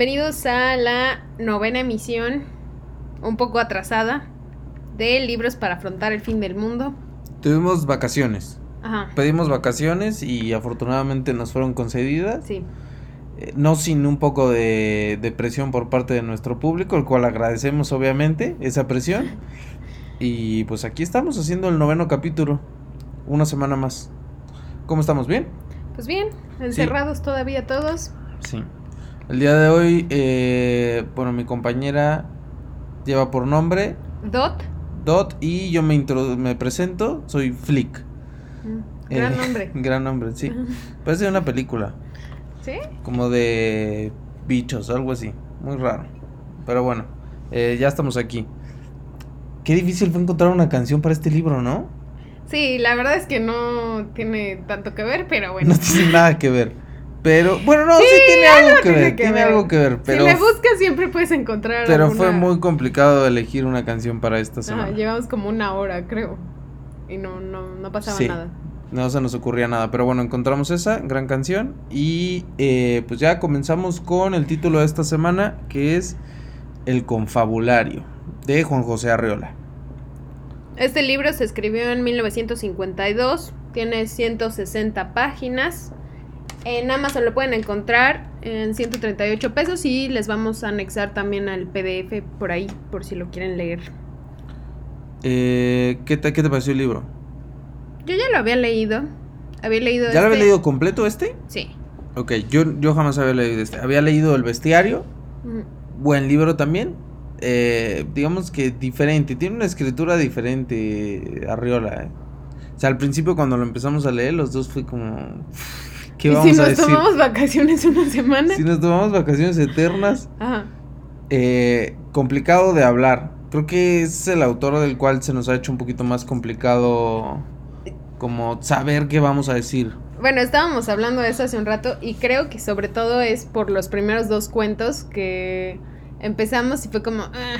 Bienvenidos a la novena emisión, un poco atrasada, de Libros para afrontar el fin del mundo. Tuvimos vacaciones. Ajá. Pedimos vacaciones y afortunadamente nos fueron concedidas. Sí. Eh, no sin un poco de, de presión por parte de nuestro público, el cual agradecemos obviamente esa presión. Y pues aquí estamos haciendo el noveno capítulo, una semana más. ¿Cómo estamos? ¿Bien? Pues bien, encerrados todavía todos. Sí. El día de hoy, eh, bueno, mi compañera lleva por nombre Dot. Dot y yo me, introdu- me presento, soy Flick. Mm, Gran Eh, nombre. gran nombre, sí. Parece una película, ¿Sí? como de bichos, algo así. Muy raro. Pero bueno, eh, ya estamos aquí. Qué difícil fue encontrar una canción para este libro, ¿no? Sí, la verdad es que no tiene tanto que ver, pero bueno. No tiene nada que ver. Pero, bueno, no, sí, Sí, tiene algo algo que tiene ver, que tiene ver. algo que ver, pero, si le buscas siempre puedes encontrar pero alguna- fue muy complicado elegir una canción para esta Ajá, semana. llevamos como una hora, creo. Y no, no, no pasaba Sí. nada. No se nos ocurría nada, pero bueno, encontramos esa gran canción y eh, pues ya comenzamos con el título de esta semana que es El Confabulario de Juan José Arreola. Este libro se escribió en 1952, tiene 160 páginas. En Amazon lo pueden encontrar en 138 pesos y les vamos a anexar también al PDF por ahí, por si lo quieren leer. Eh, ¿qué, te, ¿Qué te pareció el libro? Yo ya lo había leído. Había leído ¿Ya lo había este- leído completo este? Sí. Ok, yo, yo jamás había leído este. Había leído El Bestiario, buen libro también. eh, digamos que diferente, tiene una escritura diferente Arriola. eh. O sea, al principio cuando lo empezamos a leer, los dos fue como... ¿Qué ¿Y vamos si a nos decir? tomamos vacaciones una semana? Si nos tomamos vacaciones eternas, Ajá. eh, complicado de hablar. Creo que es el autor del cual se nos ha hecho un poquito más complicado como saber qué vamos a decir. Bueno, estábamos hablando de eso hace un rato y creo que sobre todo es por los primeros dos cuentos que empezamos y fue como, "Ah,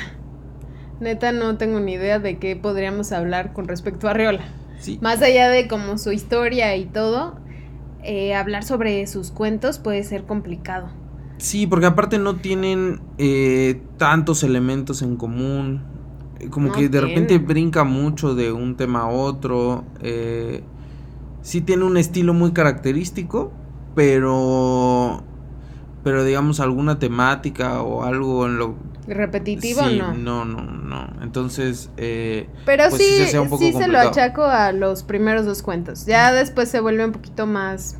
neta no tengo ni idea de qué podríamos hablar con respecto a Riola. Sí. Más allá de como su historia y todo, eh, hablar sobre sus cuentos puede ser complicado. Sí, porque aparte no tienen eh, tantos elementos en común. Como No que de repente brinca mucho de un tema a otro. eh, sí tiene un estilo muy característico, pero... Pero digamos alguna temática o algo en lo... ¿Repetitivo sí, no? no, no, no. Entonces... eh, Pero pues sí sí, se sí, hacía un poco se lo achaco a los primeros dos cuentos. Ya después se vuelve un poquito más,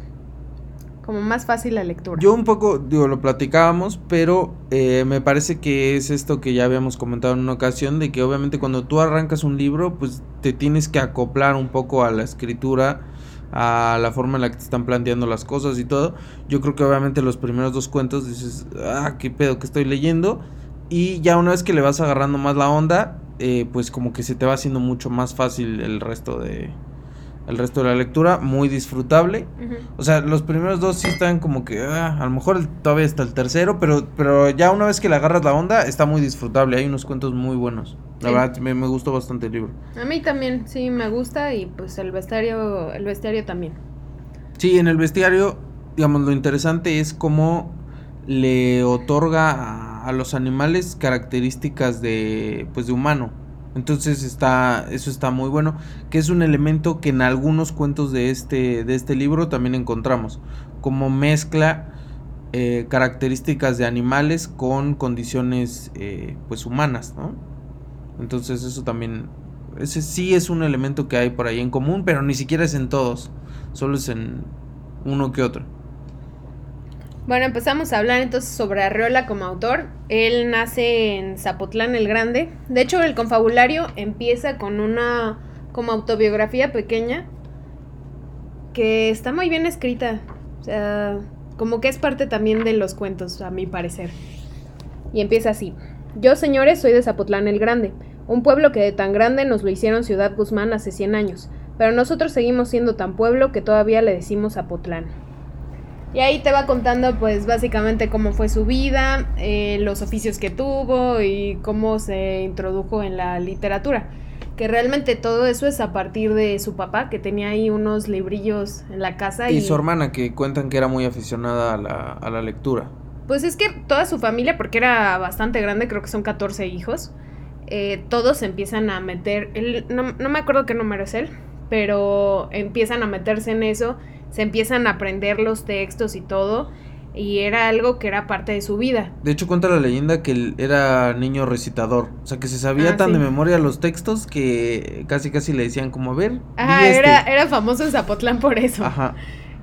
como más fácil la lectura. Yo un poco, digo, lo platicábamos, pero eh, me parece que es esto que ya habíamos comentado en una ocasión, de que obviamente cuando tú arrancas un libro, pues te tienes que acoplar un poco a la escritura, a la forma en la que te están planteando las cosas y todo. Yo creo que obviamente los primeros dos cuentos dices, ah, qué pedo que estoy leyendo. Y ya una vez que le vas agarrando más la onda, eh, pues como que se te va haciendo mucho más fácil el resto de... El resto de la lectura, muy disfrutable. O sea, los primeros dos sí están como que, ah, a lo mejor el- todavía está el tercero, pero, pero ya una vez que le agarras la onda, está muy disfrutable. Hay unos cuentos muy buenos. La Sí. verdad, me, me gustó bastante el libro. A mí también, sí, me gusta y pues el bestiario, el bestiario también. Sí, en el bestiario, digamos, lo interesante es cómo le otorga a, a los animales características de, pues, de humano. Entonces está, eso está muy bueno, que es un elemento que en algunos cuentos de este, de este libro también encontramos, como mezcla eh, características de animales con condiciones, eh, pues, humanas. Entonces eso también, ese sí es un elemento que hay por ahí en común, pero ni siquiera es en todos, solo es en uno que otro. Bueno, empezamos a hablar entonces sobre Arreola como autor. Él nace en Zapotlán el Grande. De hecho, el confabulario empieza con una como autobiografía pequeña que está muy bien escrita. O sea, como que es parte también de los cuentos, a mi parecer. Y empieza así. Yo, señores, soy de Zapotlán el Grande, un pueblo que de tan grande nos lo hicieron Ciudad Guzmán hace 100 años, pero nosotros seguimos siendo tan pueblo que todavía le decimos Zapotlán. Y ahí te va contando pues básicamente cómo fue su vida, eh, los oficios que tuvo y cómo se introdujo en la literatura. Que realmente todo eso es a partir de su papá, que tenía ahí unos librillos en la casa. Y su hermana, que cuentan que era muy aficionada a la, a la lectura. Pues es que toda su familia, porque era bastante grande, creo que son 14 hijos, eh, todos empiezan a meter, no, no, me acuerdo qué número es él, pero empiezan a meterse en eso, se empiezan a aprender los textos y todo, y era algo que era parte de su vida. De hecho, cuenta la leyenda que él era niño recitador, o sea, que se sabía ah, tan de memoria los textos que casi casi le decían como, a ver. Ajá, era, este". era famoso en Zapotlán por eso. Ajá.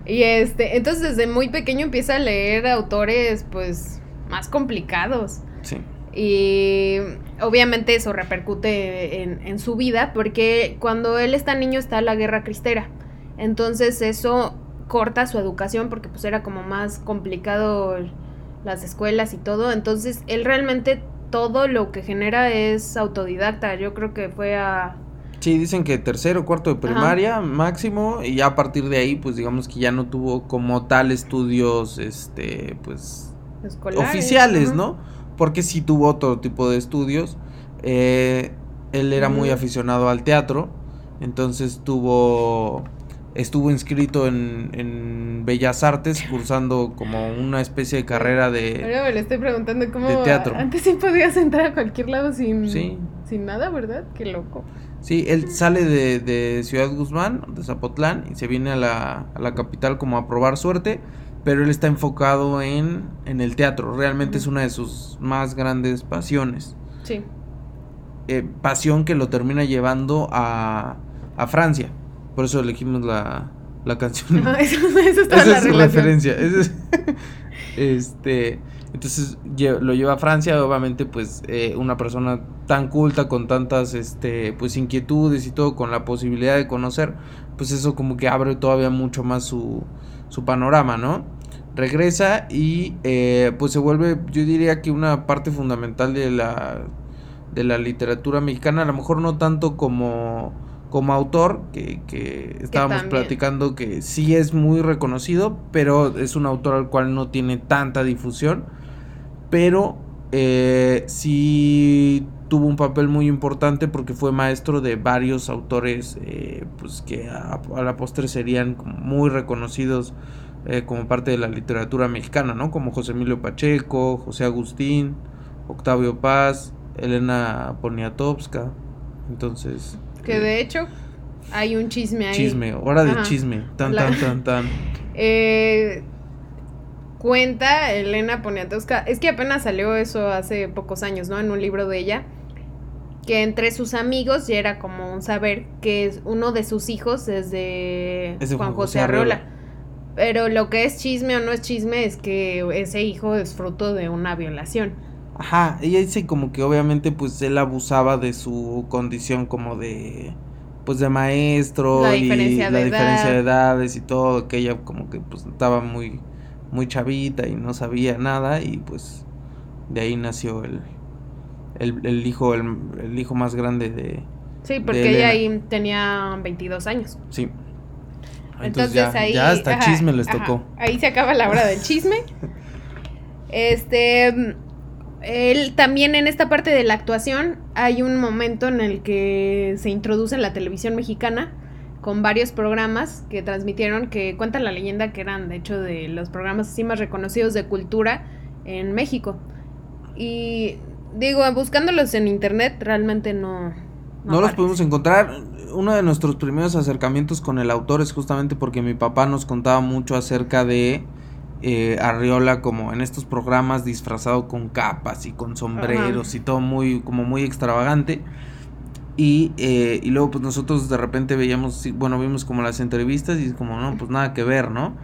Y este, entonces desde muy pequeño empieza a leer autores, pues, más complicados. Sí. Y obviamente eso repercute en, su vida, porque cuando él está niño está la guerra cristera. Entonces eso corta su educación porque pues era como más complicado las escuelas y todo. Entonces él realmente todo lo que genera es autodidacta. Yo creo que fue a Sí, dicen que tercero, cuarto de primaria máximo y ya a partir de ahí pues digamos que ya no tuvo como tal estudios este pues oficiales, ¿no? Porque sí tuvo otro tipo de estudios. Eh, él era muy aficionado al teatro, entonces tuvo estuvo inscrito en, en, Bellas Artes cursando como una especie de carrera de Ahora me le estoy preguntando cómo teatro. antes sí podías entrar a cualquier lado sin sin nada, ¿verdad? Qué loco. Sí, él sale de, Ciudad Guzmán, de Zapotlán, y se viene a la, a la, capital como a probar suerte, pero él está enfocado en, en el teatro, realmente es una de sus más grandes pasiones. Sí. Eh, pasión que lo termina llevando a, a Francia, por eso elegimos la, la canción. Eso, eso Esa la es referencia. este, entonces lo lleva a Francia, obviamente pues eh, una persona tan culta con tantas este pues inquietudes y todo con la posibilidad de conocer, pues eso como que abre todavía mucho más su, su panorama, ¿no? Regresa y eh, pues se vuelve yo diría que una parte fundamental de la de la literatura mexicana, a lo mejor no tanto como como autor, que, que estábamos platicando que sí es muy reconocido, pero es un autor al cual no tiene tanta difusión, pero eh, sí tuvo un papel muy importante porque fue maestro de varios autores eh, pues que a, la postre serían muy reconocidos eh, como parte de la literatura mexicana, ¿no? Como José Emilio Pacheco, José Agustín, Octavio Paz, Elena Poniatowska. Entonces, que de hecho hay un chisme ahí. Chisme, hora de chisme. Tan, tan, tan, tan. Eh, cuenta Elena Poniatowska, es que apenas salió eso hace pocos años, ¿no? En un libro de ella, que entre sus amigos ya era como un saber que uno de sus hijos es de Juan José Arreola. Pero lo que es chisme o no es chisme es que ese hijo es fruto de una violación. Ajá, ella dice como que obviamente pues él abusaba de su condición como de pues de maestro la y la diferencia de edades y todo, que ella como que pues estaba muy muy chavita y no sabía nada y pues de ahí nació el el, hijo el, hijo más grande de Sí, porque ella ahí tenía 22 años. Sí. Entonces, ya, ahí ya hasta chisme les tocó. Ahí se acaba la hora del chisme. Este él también en esta parte de la actuación hay un momento en el que se introduce en la televisión mexicana con varios programas que transmitieron que cuentan la leyenda que eran de hecho de los programas así más reconocidos de cultura en México. Y digo, buscándolos en internet realmente no... No, no los podemos encontrar. Uno de nuestros primeros acercamientos con el autor es justamente porque mi papá nos contaba mucho acerca de eh, Arriola como en estos programas disfrazado con capas y con sombreros y todo muy como muy extravagante. Y, eh, y luego pues nosotros de repente veíamos bueno vimos como las entrevistas y es como no pues nada que ver no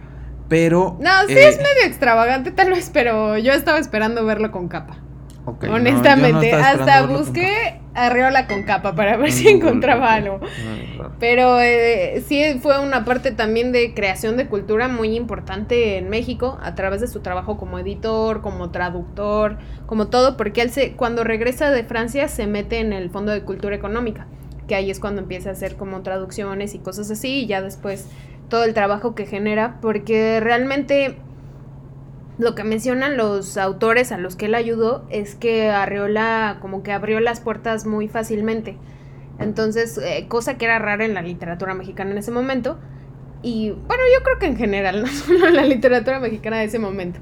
pero no sí es eh, medio extravagante tal vez pero yo estaba esperando verlo con capa Honestamente, hasta busqué Arriola con capa para ver si encontraba algo. Pero eh, sí fue una parte también de creación de cultura muy importante en México a través de su trabajo como editor, como traductor, como todo, porque él se, cuando regresa de Francia se mete en el Fondo de Cultura Económica, que ahí es cuando empieza a hacer como traducciones y cosas así, y ya después todo el trabajo que genera, porque realmente lo que mencionan los autores a los que él ayudó es que Arreola como que abrió las puertas muy fácilmente. Entonces, eh, cosa que era rara en la literatura mexicana en ese momento. Y bueno, yo creo que en general, no solo en la literatura mexicana de ese momento.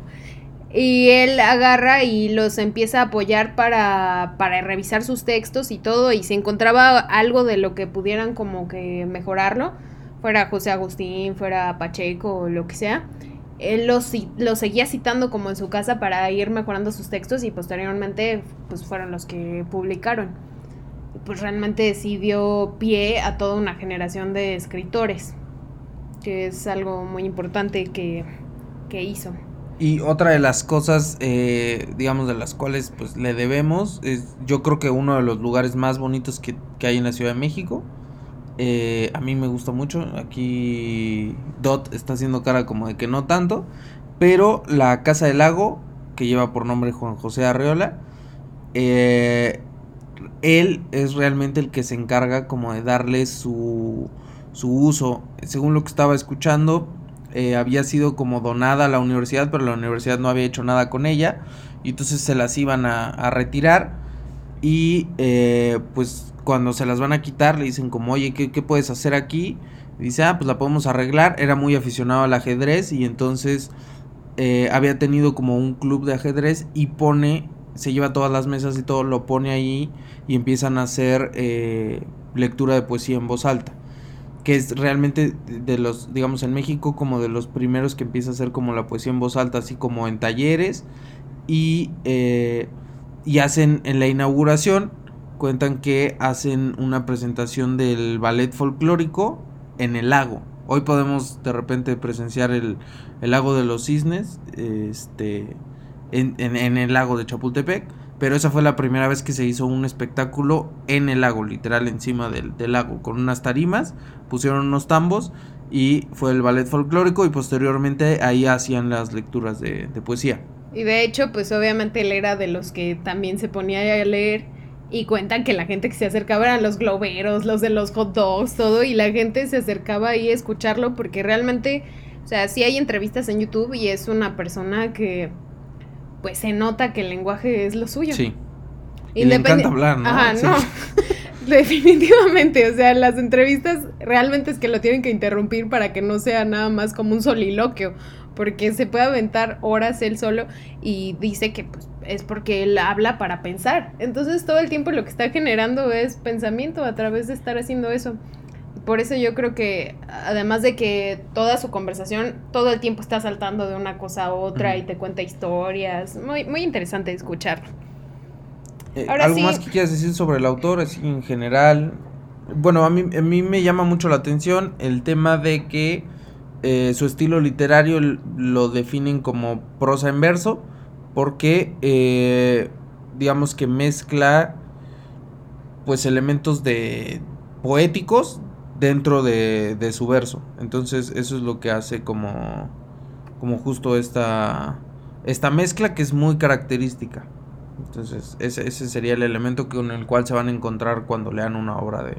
Y él agarra y los empieza a apoyar para, para revisar sus textos y todo. Y si encontraba algo de lo que pudieran como que mejorarlo, fuera José Agustín, fuera Pacheco lo que sea, él los, los seguía citando como en su casa para ir mejorando sus textos y posteriormente pues fueron los que publicaron. Pues realmente sí dio pie a toda una generación de escritores, que es algo muy importante que, que hizo. Y otra de las cosas, eh, digamos, de las cuales pues le debemos, es yo creo que uno de los lugares más bonitos que, que hay en la Ciudad de México. Eh, a mí me gusta mucho. Aquí Dot está haciendo cara como de que no tanto. Pero la Casa del Lago, que lleva por nombre Juan José Arreola, eh, él es realmente el que se encarga como de darle su, su uso. Según lo que estaba escuchando, eh, había sido como donada a la universidad, pero la universidad no había hecho nada con ella. Y entonces se las iban a, retirar. Y eh, pues cuando se las van a quitar le dicen como, oye, ¿qué, qué puedes hacer aquí? Dice, ah, pues la podemos arreglar. Era muy aficionado al ajedrez y entonces eh, había tenido como un club de ajedrez y pone, se lleva todas las mesas y todo, lo pone ahí y empiezan a hacer lectura de poesía en voz alta que es realmente de los, digamos, en México como de los primeros que empieza a hacer como la poesía en voz alta, así como en talleres, y, eh, y hacen en la inauguración, cuentan que hacen una presentación del ballet folclórico en el lago. Hoy podemos de repente presenciar el, el lago de los cisnes, este, en, en, el lago de Chapultepec pero esa fue la primera vez que se hizo un espectáculo en el lago, literal encima del, lago, con unas tarimas, pusieron unos tambos y fue el ballet folclórico y posteriormente ahí hacían las lecturas de, poesía. Y de hecho, pues obviamente él era de los que también se ponía a leer y cuentan que la gente que se acercaba eran los globeros, los de los hot dogs, todo, y la gente se acercaba ahí a escucharlo porque realmente, o sea, sí hay entrevistas en YouTube y es una persona que pues se nota que el lenguaje es lo suyo. Sí. Y le encanta hablar, ¿no? Ajá, no. Definitivamente, o sea, las entrevistas realmente es que lo tienen que interrumpir para que no sea nada más como un soliloquio, porque se puede aventar horas él solo y dice que pues, es porque él habla para pensar. Entonces todo el tiempo lo que está generando es pensamiento a través de estar haciendo eso por eso yo creo que, además de que toda su conversación todo el tiempo está saltando de una cosa a otra y te cuenta historias, muy, muy interesante escucharlo. Eh, ¿Algo más que quieras decir sobre el autor, así en general? Bueno, a mí, a mí me llama mucho la atención el tema de que eh, su estilo literario lo definen como prosa en verso, porque eh, digamos que mezcla pues elementos de poéticos dentro de, de, su verso. Entonces eso es lo que hace como, como justo esta, esta mezcla que es muy característica. Entonces ese, ese sería el elemento con el cual se van a encontrar cuando lean una obra de,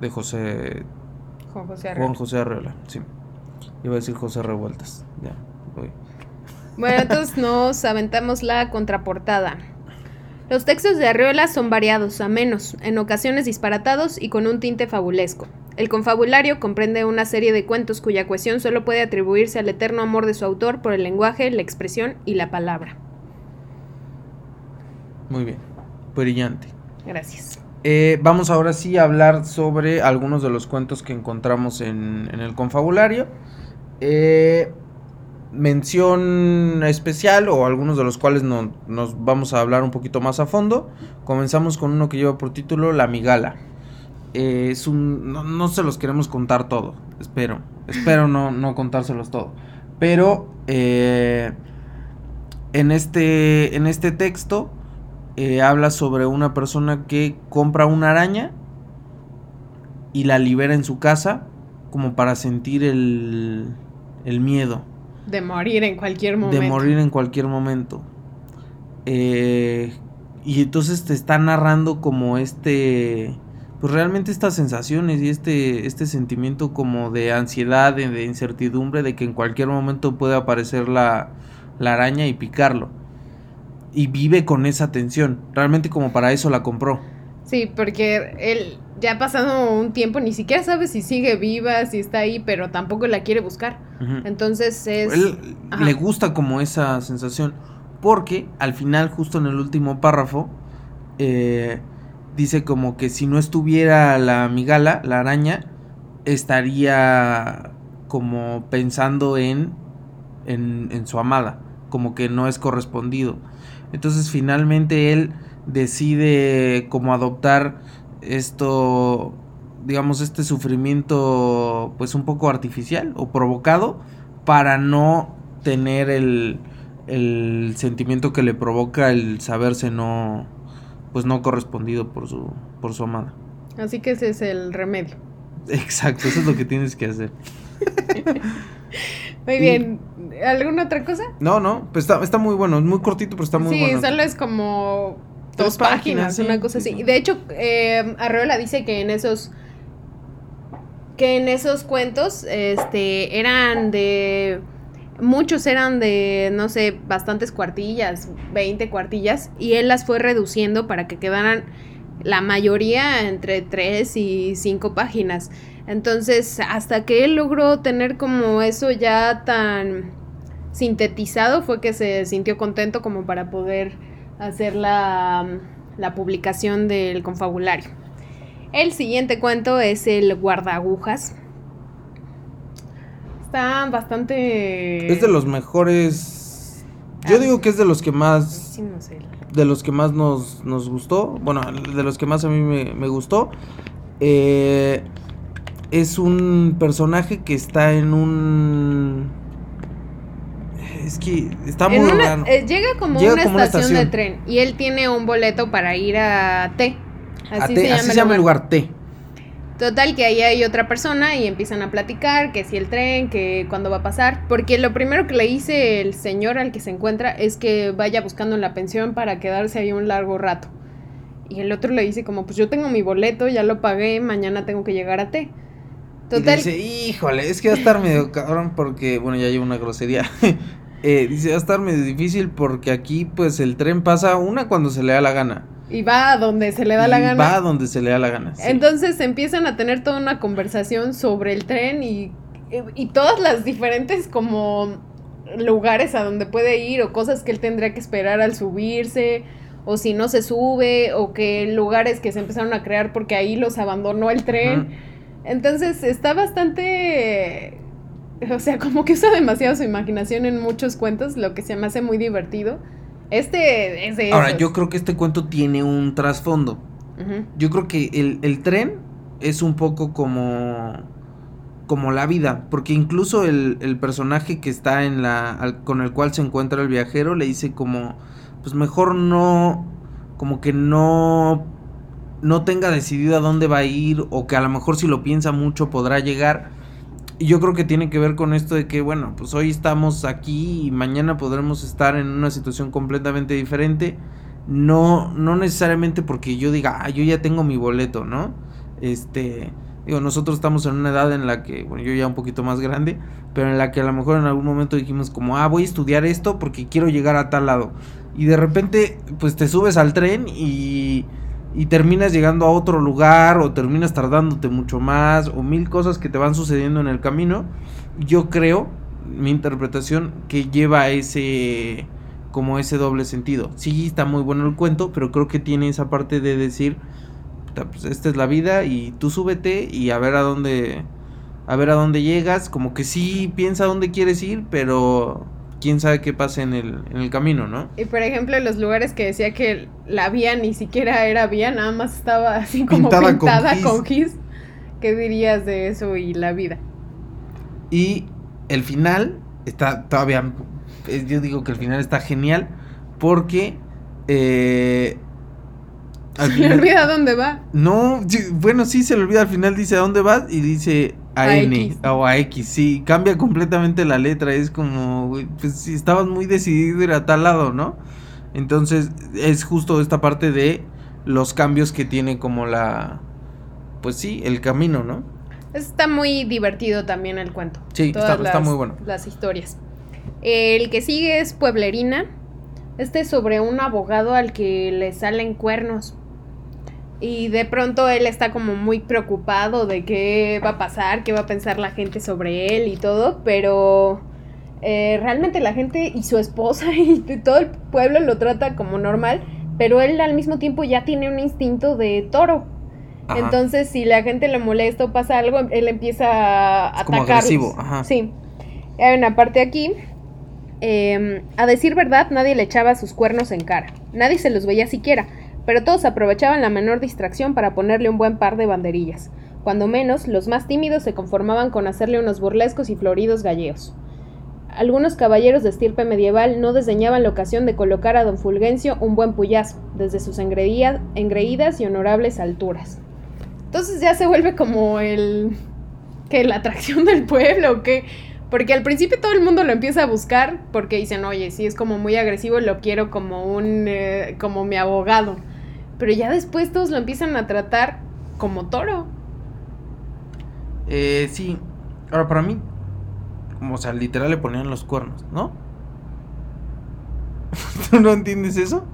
de José... Juan José Arreola. Juan José Arreola, sí. Iba a decir José Revueltas. Ya, voy. Bueno, entonces nos aventamos la contraportada. Los textos de Arreola son variados, amenos, en ocasiones disparatados y con un tinte fabulesco. El confabulario comprende una serie de cuentos cuya cohesión solo puede atribuirse al eterno amor de su autor por el lenguaje, la expresión y la palabra. Muy bien, brillante. Gracias. Eh, vamos ahora sí a hablar sobre algunos de los cuentos que encontramos en, el confabulario. Eh, mención especial o algunos de los cuales no, nos vamos a hablar un poquito más a fondo. Comenzamos con uno que lleva por título La Migala. Eh, es un, no, se los queremos contar todo, espero. Espero no, no contárselos todo. Pero eh, en, este, en este texto eh, habla sobre una persona que compra una araña y la libera en su casa como para sentir el, el miedo de morir en cualquier momento. De morir en cualquier momento. Eh, y entonces te está narrando como este, pues realmente estas sensaciones y este, este sentimiento como de ansiedad, de, incertidumbre, de que en cualquier momento puede aparecer la, la araña y picarlo. Y vive con esa tensión. Realmente como para eso la compró. Sí, porque él ya ha pasado un tiempo, ni siquiera sabe si sigue viva, si está ahí, pero tampoco la quiere buscar. Entonces es... Él le gusta como esa sensación, porque al final, justo en el último párrafo, eh, dice como que si no estuviera la migala, la araña, estaría como pensando en, en, en su amada, como que no es correspondido. Entonces finalmente él decide como adoptar esto, digamos, este sufrimiento pues un poco artificial o provocado para no tener el, el sentimiento que le provoca el saberse no pues no correspondido por su por su amada. Así que ese es el remedio. Exacto, eso es lo que tienes que hacer. muy bien. ¿Alguna otra cosa? No, no, pues está, está muy bueno, es muy cortito, pero está muy bueno. Sí, solo es como dos páginas, una cosa así. De hecho, eh, Arreola dice que en esos que en esos cuentos este eran de muchos eran de no sé, bastantes cuartillas, 20 cuartillas y él las fue reduciendo para que quedaran la mayoría entre 3 y 5 páginas. Entonces, hasta que él logró tener como eso ya tan sintetizado fue que se sintió contento como para poder hacer la, la publicación del confabulario. El siguiente cuento es el guardagujas. Está bastante... Es de los mejores... Yo ah, digo que es de los que más... De los que más nos, nos gustó. Bueno, de los que más a mí me, me gustó. Eh, es un personaje que está en un es que está muy eh, llega como una, estación de tren y él tiene un boleto para ir a T. Así, se, llama el lugar T. Total, que ahí hay otra persona y empiezan a platicar que si el tren, que cuándo va a pasar. Porque lo primero que le dice el señor al que se encuentra es que vaya buscando la pensión para quedarse ahí un largo rato. Y el otro le dice como, pues yo tengo mi boleto, ya lo pagué, mañana tengo que llegar a T. Total. Y dice, híjole, es que va a estar medio cabrón porque, bueno, ya llevo una grosería. Eh, dice, va a estar medio difícil porque aquí pues el tren pasa una cuando se le da la gana. Y va a donde se le da la gana. Va a donde se le da la gana. Entonces empiezan a tener toda una conversación sobre el tren y, y, todas las diferentes como lugares a donde puede ir o cosas que él tendría que esperar al subirse o si no se sube o que lugares que se empezaron a crear porque ahí los abandonó el tren. Entonces está bastante o sea, como que usa demasiado su imaginación en muchos cuentos, lo que se me hace muy divertido. Este es de Ahora, yo creo que este cuento tiene un trasfondo. Yo creo que el, tren es un poco como como la vida, porque incluso el, el, personaje que está en la con el cual se encuentra el viajero le dice como pues mejor no como que no no tenga decidido a dónde va a ir o que a lo mejor si lo piensa mucho podrá llegar y yo creo que tiene que ver con esto de que, bueno, pues hoy estamos aquí y mañana podremos estar en una situación completamente diferente. No, no necesariamente porque yo diga, ah, yo ya tengo mi boleto, ¿no? Este, digo, nosotros estamos en una edad en la que, bueno, yo ya un poquito más grande, pero en la que a lo mejor en algún momento dijimos como, ah, voy a estudiar esto porque quiero llegar a tal lado. Y de repente, pues te subes al tren y y terminas llegando a otro lugar o terminas tardándote mucho más o mil cosas que te van sucediendo en el camino. Yo creo, mi interpretación, que lleva ese como ese doble sentido. Sí, está muy bueno el cuento, pero creo que tiene esa parte de decir, pues esta es la vida y tú súbete y a ver a dónde a ver a dónde llegas, como que sí piensa a dónde quieres ir, pero quién sabe qué pasa en el, en el camino, ¿no? Y por ejemplo, los lugares que decía que la vía ni siquiera era vía, nada más estaba así como pintada, con, gis. ¿Qué dirías de eso y la vida? Y el final está todavía, eh, yo digo que el final está genial porque... Eh, se le olvida dónde va. No, bueno, sí se le olvida al final, dice a dónde vas y dice a, N o a X, sí, cambia completamente la letra, es como, pues si estabas muy decidido ir a tal lado, ¿no? Entonces es justo esta parte de los cambios que tiene como la, pues sí, el camino, ¿no? Está muy divertido también el cuento. Sí, está, muy bueno. Las historias. El que sigue es Pueblerina. Este es sobre un abogado al que le salen cuernos. Y de pronto él está como muy preocupado de qué va a pasar, qué va a pensar la gente sobre él y todo, pero eh, realmente la gente y su esposa y todo el pueblo lo trata como normal, pero él al mismo tiempo ya tiene un instinto de toro. Entonces, si la gente le molesta o pasa algo, él empieza a atacar. Como agresivo, ajá. Sí. Hay una parte aquí. Em, a decir verdad, nadie le echaba sus cuernos en cara. Nadie se los veía siquiera, pero todos aprovechaban la menor distracción para ponerle un buen par de banderillas. Cuando menos, los más tímidos se conformaban con hacerle unos burlescos y floridos galleos. Algunos caballeros de estirpe medieval no desdeñaban la ocasión de colocar a don Fulgencio un buen puyazo, desde sus engreídas y honorables alturas. Entonces ya se vuelve como el... que la atracción del pueblo, que... Porque al principio todo el mundo lo empieza a buscar porque dicen, oye, si es como muy agresivo, lo quiero como un... Eh, como mi abogado. Pero ya después todos lo empiezan a tratar como toro. Eh, sí. Ahora, para mí, o sea, literal le ponían los cuernos, ¿no? ¿Tú no entiendes eso?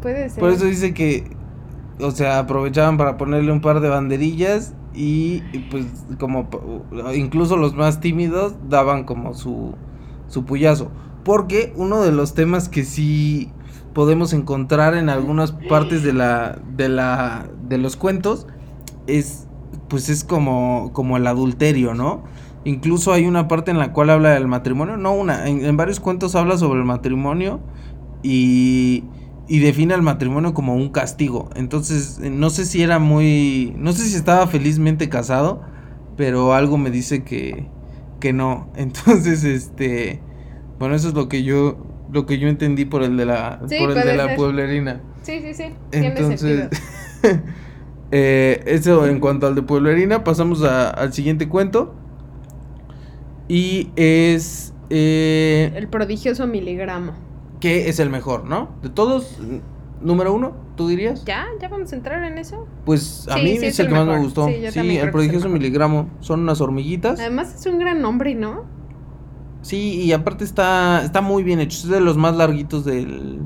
Puede ser. Por eso dice que, o sea, aprovechaban para ponerle un par de banderillas y, pues como incluso los más tímidos daban como su, su puyazo. Porque uno de los temas que sí podemos encontrar en algunas partes de la, de la, de los cuentos es, pues es como, como el adulterio, ¿no? Incluso hay una parte en la cual habla del matrimonio, no una, en, varios cuentos habla sobre el matrimonio y, y define al matrimonio como un castigo. Entonces, no sé si era muy, no sé si estaba felizmente casado, pero algo me dice que, que no. Entonces, este, bueno, eso es lo que yo, lo que yo entendí por el de la, por el de la pueblerina. Sí, sí, sí. Entonces, eh, eso en cuanto al de pueblerina, pasamos al siguiente cuento. Y es... Eh, el prodigioso miligramo. Que es el mejor, ¿no? De todos, número uno, ¿tú dirías? Ya, ya vamos a entrar en eso. Pues a mí es, el, que más me gustó. Sí, el prodigioso miligramo. Son unas hormiguitas. Además es un gran nombre, ¿no? Sí, y aparte está, está muy bien hecho. Es de los más larguitos del,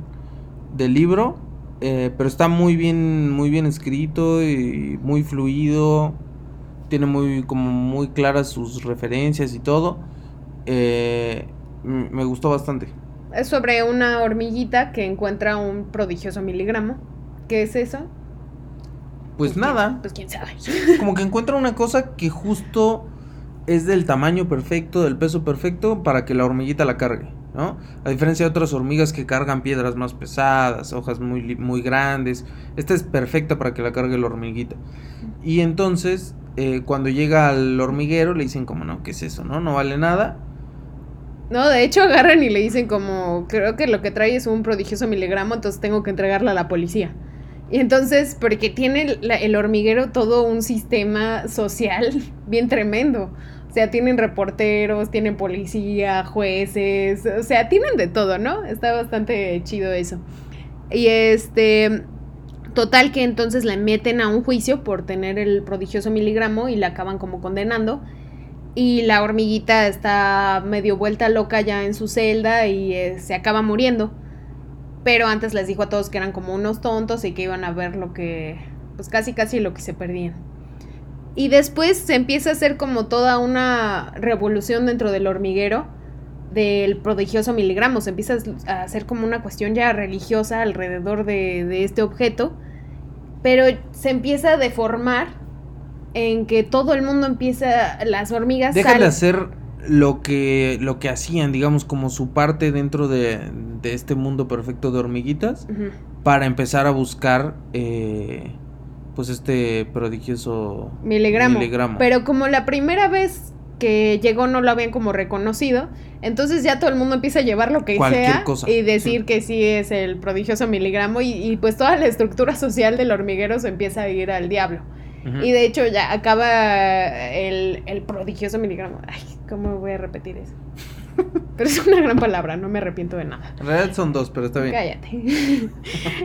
del libro. Eh, pero está muy bien, muy bien escrito y muy fluido tiene muy, como muy claras sus referencias y todo. Eh, me gustó bastante. Es sobre una hormiguita que encuentra un prodigioso miligramo. ¿Qué es eso? Pues, pues nada. pues quién sabe. Como que encuentra una cosa que justo es del tamaño perfecto, del peso perfecto para que la hormiguita la cargue, ¿no? A diferencia de otras hormigas que cargan piedras más pesadas, hojas muy, muy grandes. Esta es perfecta para que la cargue la hormiguita. Y entonces eh, cuando llega al hormiguero le dicen como, no, ¿qué es eso? No, no vale nada. No, de hecho agarran y le dicen como, creo que lo que trae es un prodigioso miligramo, entonces tengo que entregarla a la policía. Y entonces, porque tiene el hormiguero todo un sistema social bien tremendo. O sea, tienen reporteros, tienen policía, jueces, o sea, tienen de todo, ¿no? Está bastante chido eso. Y este, Total que entonces le meten a un juicio por tener el prodigioso miligramo y la acaban como condenando. Y la hormiguita está medio vuelta loca ya en su celda y eh, se acaba muriendo. Pero antes les dijo a todos que eran como unos tontos y que iban a ver lo que, pues casi casi lo que se perdían. Y después se empieza a hacer como toda una revolución dentro del hormiguero del prodigioso miligramo. Se empieza a hacer como una cuestión ya religiosa alrededor de, este objeto, pero se empieza a deformar en que todo el mundo empieza, las hormigas... Dejan de hacer lo que, lo que hacían, digamos, como su parte dentro de, de este mundo perfecto de hormiguitas, para empezar a buscar... Eh, pues este prodigioso miligramo. miligramo. Pero como la primera vez que llegó no lo habían como reconocido. Entonces ya todo el mundo empieza a llevar lo que sea y decir que sí es el prodigioso miligramo y, pues toda la estructura social del hormiguero se empieza a ir al diablo. Y de hecho ya acaba el, el prodigioso miligramo. Ay, ¿cómo voy a repetir eso? pero es una gran palabra, no me arrepiento de nada. En realidad son dos, pero está bien. Cállate.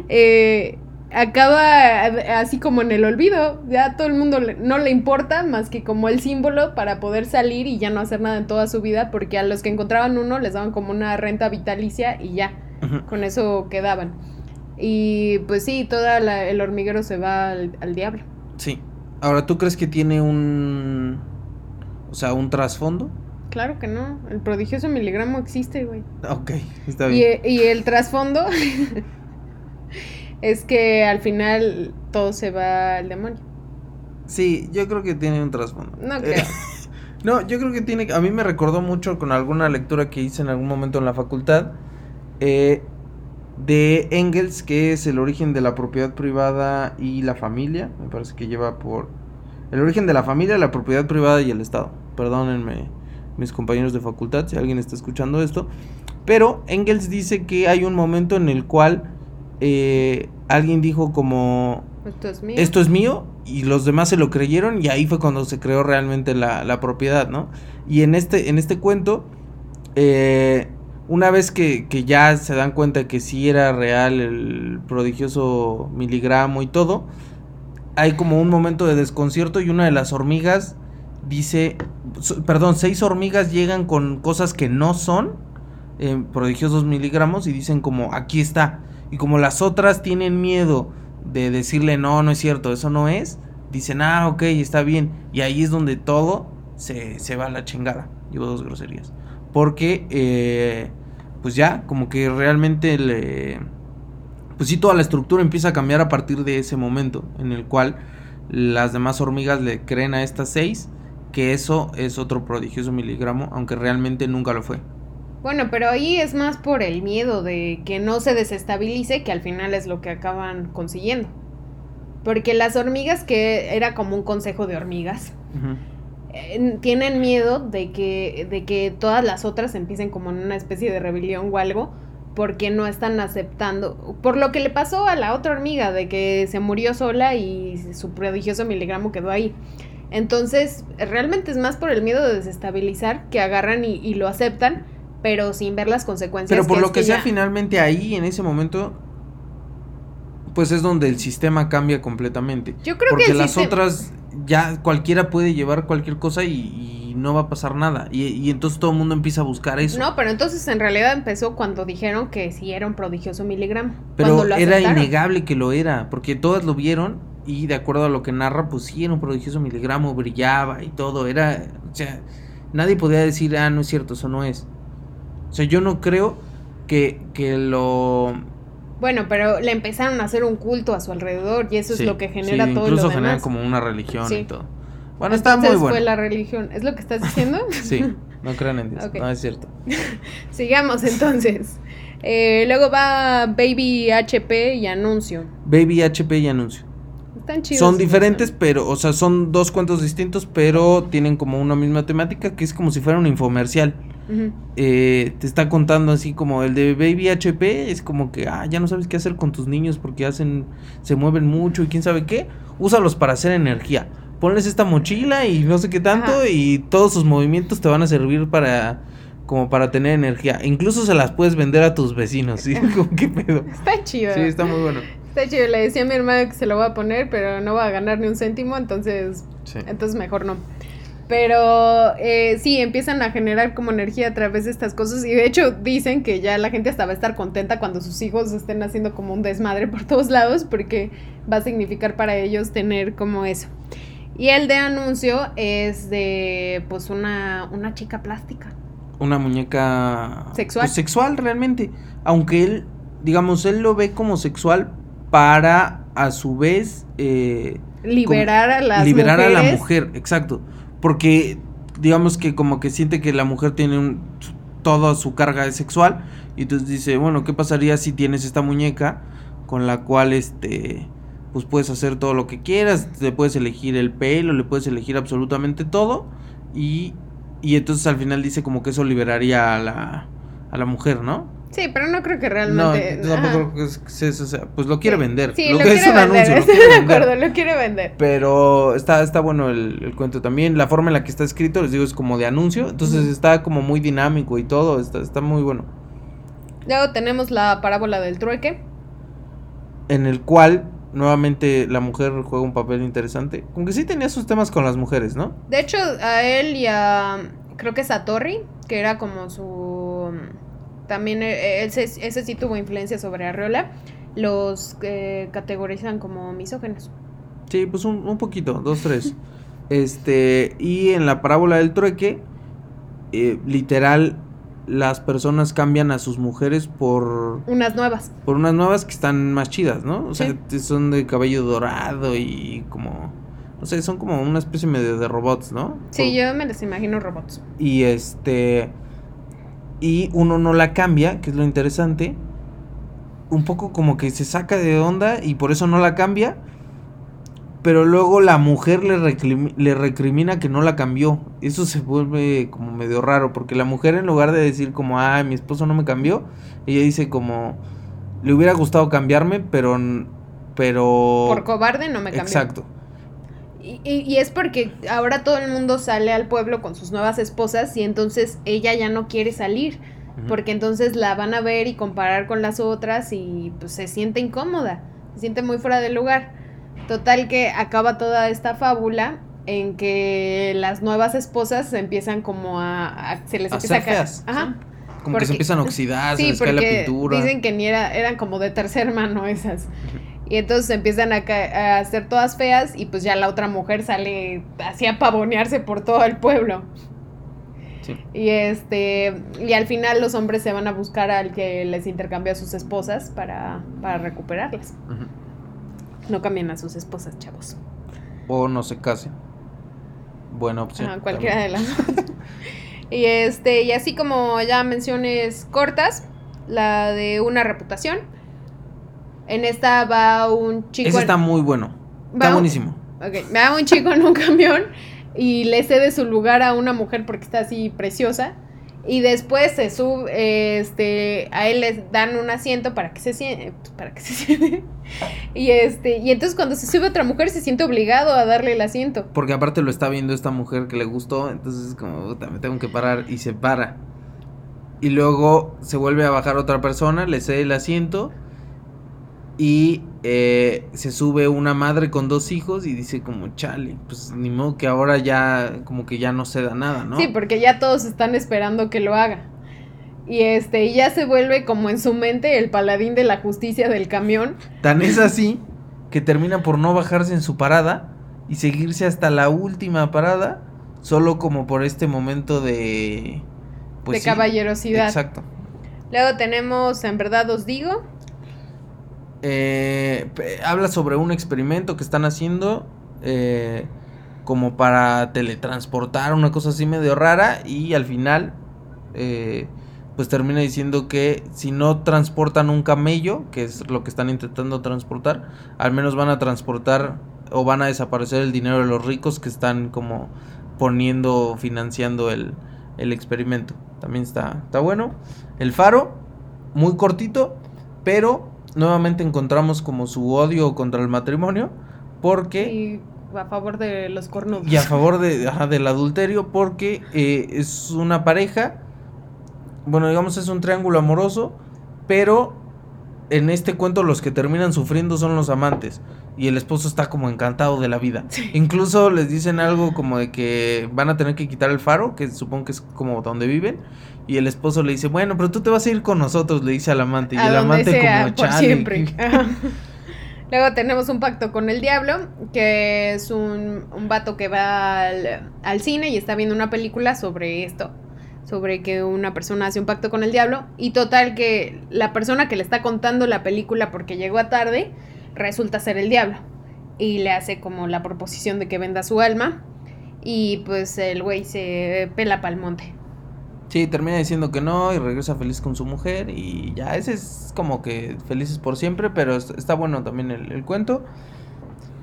eh, acaba así como en el olvido. Ya todo el mundo no le importa más que como el símbolo para poder salir y ya no hacer nada en toda su vida, porque a los que encontraban uno les daban como una renta vitalicia y ya, con eso quedaban. Y pues sí, todo el hormiguero se va al, al diablo. Sí. Ahora, ¿tú crees que tiene un... O sea, un trasfondo? Claro que no. El prodigioso miligramo existe, güey. Ok, está bien. Y, y el trasfondo es que al final todo se va al demonio. Sí, yo creo que tiene un trasfondo. No creo. no, yo creo que tiene. A mí me recordó mucho con alguna lectura que hice en algún momento en la facultad. Eh, de Engels, que es el origen de la propiedad privada y la familia. Me parece que lleva por el origen de la familia, la propiedad privada y el Estado. Perdónenme mis compañeros de facultad si alguien está escuchando esto. Pero Engels dice que hay un momento en el cual eh, alguien dijo como... Esto es mío. Esto es mío y los demás se lo creyeron y ahí fue cuando se creó realmente la, la propiedad, ¿no? Y en este, en este cuento, eh, una vez que, que, ya se dan cuenta que sí era real el prodigioso miligramo y todo, hay como un momento de desconcierto y una de las hormigas dice, perdón, seis hormigas llegan con cosas que no son eh, prodigiosos miligramos y dicen como, aquí está. Y como las otras tienen miedo de decirle, no, no es cierto, eso no es, dicen, ah, ok, está bien. Y ahí es donde todo se, se va a la chingada. Llevo dos groserías. Porque, eh, pues ya, como que realmente le... Pues sí, toda la estructura empieza a cambiar a partir de ese momento en el cual las demás hormigas le creen a estas seis que eso es otro prodigioso miligramo, aunque realmente nunca lo fue. Bueno, pero ahí es más por el miedo de que no se desestabilice, que al final es lo que acaban consiguiendo. Porque las hormigas, que era como un consejo de hormigas, eh, tienen miedo de que, de que todas las otras empiecen como en una especie de rebelión o algo, porque no están aceptando, por lo que le pasó a la otra hormiga, de que se murió sola y su prodigioso miligramo quedó ahí. Entonces, realmente es más por el miedo de desestabilizar que agarran y, lo aceptan, pero sin ver las consecuencias. Pero por lo que, sea, finalmente ahí, en ese momento, pues es donde el sistema cambia completamente. Yo creo Porque que las otras, ya cualquiera puede llevar cualquier cosa y, no va a pasar nada. Y, entonces todo el mundo empieza a buscar eso. No, pero entonces en realidad empezó cuando dijeron que sí era un prodigioso miligramo. Pero era innegable que lo era, porque todas lo vieron y de acuerdo a lo que narra, pues sí, era un prodigioso miligramo, brillaba y todo. Era, o sea, nadie podía decir, ah, no es cierto, eso no es. O sea, yo no creo que, que lo... Bueno, pero le empezaron a hacer un culto a su alrededor y eso es lo que genera todo incluso lo demás. genera como una religión y todo. Bueno, está muy bueno. fue la religión, ¿es lo que estás diciendo? sí, no crean en Dios, no es cierto. Sigamos entonces. Eh, luego va Baby HP y Anuncio. Baby HP y Anuncio. Son diferentes, pero, o sea, son dos cuentos distintos, pero tienen como una misma temática que es como si fuera un infomercial. Eh, te está contando así como el de Baby HP, es como que, ah, ya no sabes qué hacer con tus niños porque hacen, se mueven mucho y quién sabe qué. Úsalos para hacer energía. Ponles esta mochila y no sé qué tanto y todos sus movimientos te van a servir para como para tener energía. Incluso se las puedes vender a tus vecinos, ¿sí? ¿Qué pedo? Está chido. Sí, está muy bueno. Está chido, le decía a mi hermana que se lo va a poner, pero no va a ganar ni un céntimo, entonces, entonces mejor no. Pero eh, sí, empiezan a generar como energía a través de estas cosas y de hecho dicen que ya la gente hasta va a estar contenta cuando sus hijos estén haciendo como un desmadre por todos lados porque va a significar para ellos tener como eso. Y el de anuncio es de pues una, una chica plástica. Una muñeca sexual. Pues, sexual realmente. Aunque él, digamos, él lo ve como sexual, para a su vez eh, liberar a las liberar a la mujer, exacto, porque digamos que como que siente que la mujer tiene un, toda su carga sexual y entonces dice, bueno, ¿qué pasaría si tienes esta muñeca con la cual este pues puedes hacer todo lo que quieras, le puedes elegir el pelo, le puedes elegir absolutamente todo y y entonces al final dice como que eso liberaría a la a la mujer, ¿no? Sí, pero no creo que realmente. No, tampoco creo que es, o sea, pues lo quiere vender. Sí, lo, quiere vender, estoy de acuerdo, lo quiere vender. Pero está, está bueno el, cuento también. La forma en la que está escrito, les digo, es como de anuncio. Entonces está como muy dinámico y todo. Está, está muy bueno. Luego tenemos la parábola del trueque. En el cual nuevamente la mujer juega un papel interesante. Como que sí tenía sus temas con las mujeres, ¿no? De hecho, a él y a. Creo que Satori, que era como su también e, e, ese, ese sí tuvo influencia sobre Arreola. los eh, categorizan como misógenos. Sí, pues un, un poquito, dos, tres. este, y en la parábola del trueque, eh, literal, las personas cambian a sus mujeres por... Unas nuevas. Por unas nuevas que están más chidas, ¿no? O sea, Sí. son de cabello dorado y como... No sé, son como una especie medio de robots, ¿no? Sí, Por- yo me las imagino robots. Y este. Y uno no la cambia, que es lo interesante. Un poco como que se saca de onda y por eso no la cambia. Pero luego la mujer le, le recrimina que no la cambió. Eso se vuelve como medio raro. Porque la mujer en lugar de decir como, ah, mi esposo no me cambió. Ella dice como, le hubiera gustado cambiarme, pero... Pero... Por cobarde no me cambió. Exacto. Y, y- es porque ahora todo el mundo sale al pueblo con sus nuevas esposas y entonces ella ya no quiere salir. Porque entonces la van a ver y comparar con las otras y pues se siente incómoda, se siente muy fuera de lugar. Total que acaba toda esta fábula en que las nuevas esposas se empiezan como a, a- se les A empieza a caer. Ajá. Como que se empiezan a oxidar, se les cae la pintura. dicen que ni era, eran como de tercer mano esas. Y entonces empiezan a, a ser todas feas y pues ya la otra mujer sale así a pavonearse por todo el pueblo. Sí. Y este y al final los hombres se van a buscar al que les intercambia a sus esposas para, para recuperarlas. No cambian a sus esposas, chavos. O no se casen. Buena opción. Ajá, cualquiera también. de las dos. Y este, y así como ya menciones cortas, la de una reputación. En esta va un chico. Ese está muy bueno. Está buenísimo. Ok, me va un chico en un camión y le cede su lugar a una mujer porque está así preciosa. Y después se sube, este, a él le dan un asiento para que se siente, para que se siente. Y este, y entonces cuando se sube otra mujer se siente obligado a darle el asiento. Porque aparte lo está viendo esta mujer que le gustó. Entonces es como, "Puta, me tengo que parar. Y se para. Y luego se vuelve a bajar otra persona, le cede el asiento. Y eh, se sube una madre con dos hijos y dice como, chale, pues ni modo que ahora ya, como que ya no se da nada, ¿no? Sí, porque ya todos están esperando que lo haga. Y este, y ya se vuelve como en su mente el paladín de la justicia del camión. Tan es así que termina por no bajarse en su parada y seguirse hasta la última parada, solo como por este momento de... pues de sí, caballerosidad. Exacto. Luego tenemos, en verdad os digo, Eh, habla sobre un experimento que están haciendo eh, como para teletransportar, una cosa así medio rara y al final eh, pues termina diciendo que si no transportan un camello, que es lo que están intentando transportar, al menos van a transportar o van a desaparecer el dinero de los ricos que están como poniendo, financiando el, el experimento. También está, está bueno. El faro, muy cortito, pero nuevamente encontramos como su odio contra el matrimonio, porque... y a favor de los cornudos. Y a favor de, ajá, del adulterio porque eh, es una pareja, bueno, digamos es un triángulo amoroso, pero en este cuento los que terminan sufriendo son los amantes y el esposo está como encantado de la vida. Incluso les dicen algo como de que van a tener que quitar el faro, que supongo que es como donde viven, y el esposo le dice, bueno, pero tú te vas a ir con nosotros, le dice al amante, y a el amante sea, como por "Chale". siempre. Luego tenemos un pacto con el diablo, que es un, un vato que va al, al cine y está viendo una película sobre esto, sobre que una persona hace un pacto con el diablo y total que la persona que le está contando la película porque llegó a tarde resulta ser el diablo y le hace como la proposición de que venda su alma y pues el güey se pela pa'l monte. Sí, termina diciendo que no y regresa feliz con su mujer y ya, ese es como que felices por siempre, pero es- está bueno también el, el cuento.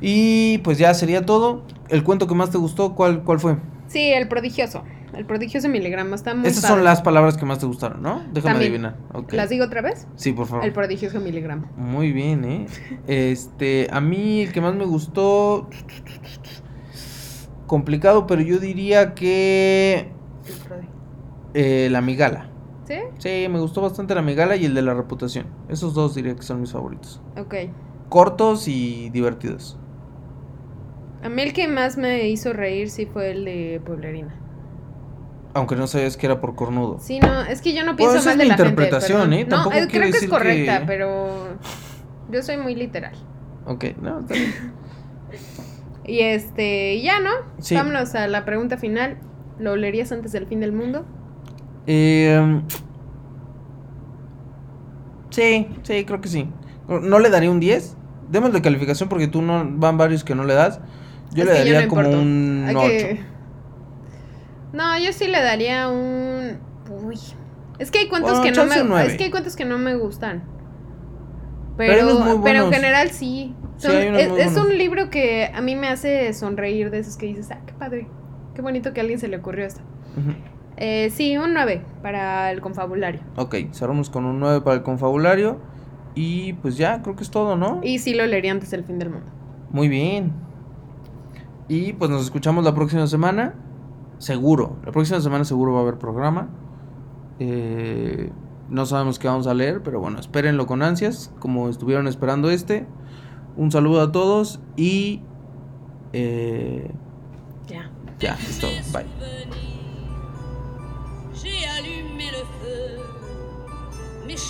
Y pues ya sería todo. El cuento que más te gustó, ¿cuál, cuál fue? Sí, el prodigioso. El prodigioso miligramo está muy Esas padre. son las palabras que más te gustaron, ¿no? Déjame También. adivinar. ¿Las digo otra vez? Sí, por favor. El prodigioso miligramo. Muy bien, ¿eh? Este, a mí el que más me gustó... Complicado, pero yo diría que... eh, la migala. ¿Sí? Sí, me gustó bastante la migala y el de la reputación. Esos dos diría que son mis favoritos. Ok. Cortos y divertidos. A mí el que más me hizo reír sí fue el de Pueblerina. Aunque no sabías que era por cornudo. Sí, no, es que yo no Bueno, pienso esa mal es de mi la interpretación. ¿eh? No, Tampoco eh, quiere creo que es correcta, que- pero Yo soy muy literal. Ok, no, está bien. Y este, ya, ¿no? Sí. Vámonos a la pregunta final. ¿Lo leerías antes del fin del mundo? Eh, sí, sí, creo que sí. No le daría un 10. Démosle calificación porque tú no van varios que no le das. Yo Es le daría no como importo. un Hay 8. que- No, yo sí le daría un. Uy. Es que hay cuentos Bueno, que no me. Es que hay cuentos que no me gustan. Pero Pero, en general sí. Son- es, un libro que a mí me hace sonreír de esos que dices, ah, qué padre. Qué bonito que a alguien se le ocurrió esto. Ujú. Eh, sí, un 9 para el confabulario. Ok, cerramos con un 9 para el confabulario. Y pues ya, creo que es todo, ¿no? Y sí lo leería antes del fin del mundo. Muy bien. Y pues nos escuchamos la próxima semana. Seguro. La próxima semana seguro va a haber programa. Eh, no sabemos qué vamos a leer, pero bueno, espérenlo con ansias, como estuvieron esperando este. Un saludo a todos y... eh, Ya. ya, es todo. Bye.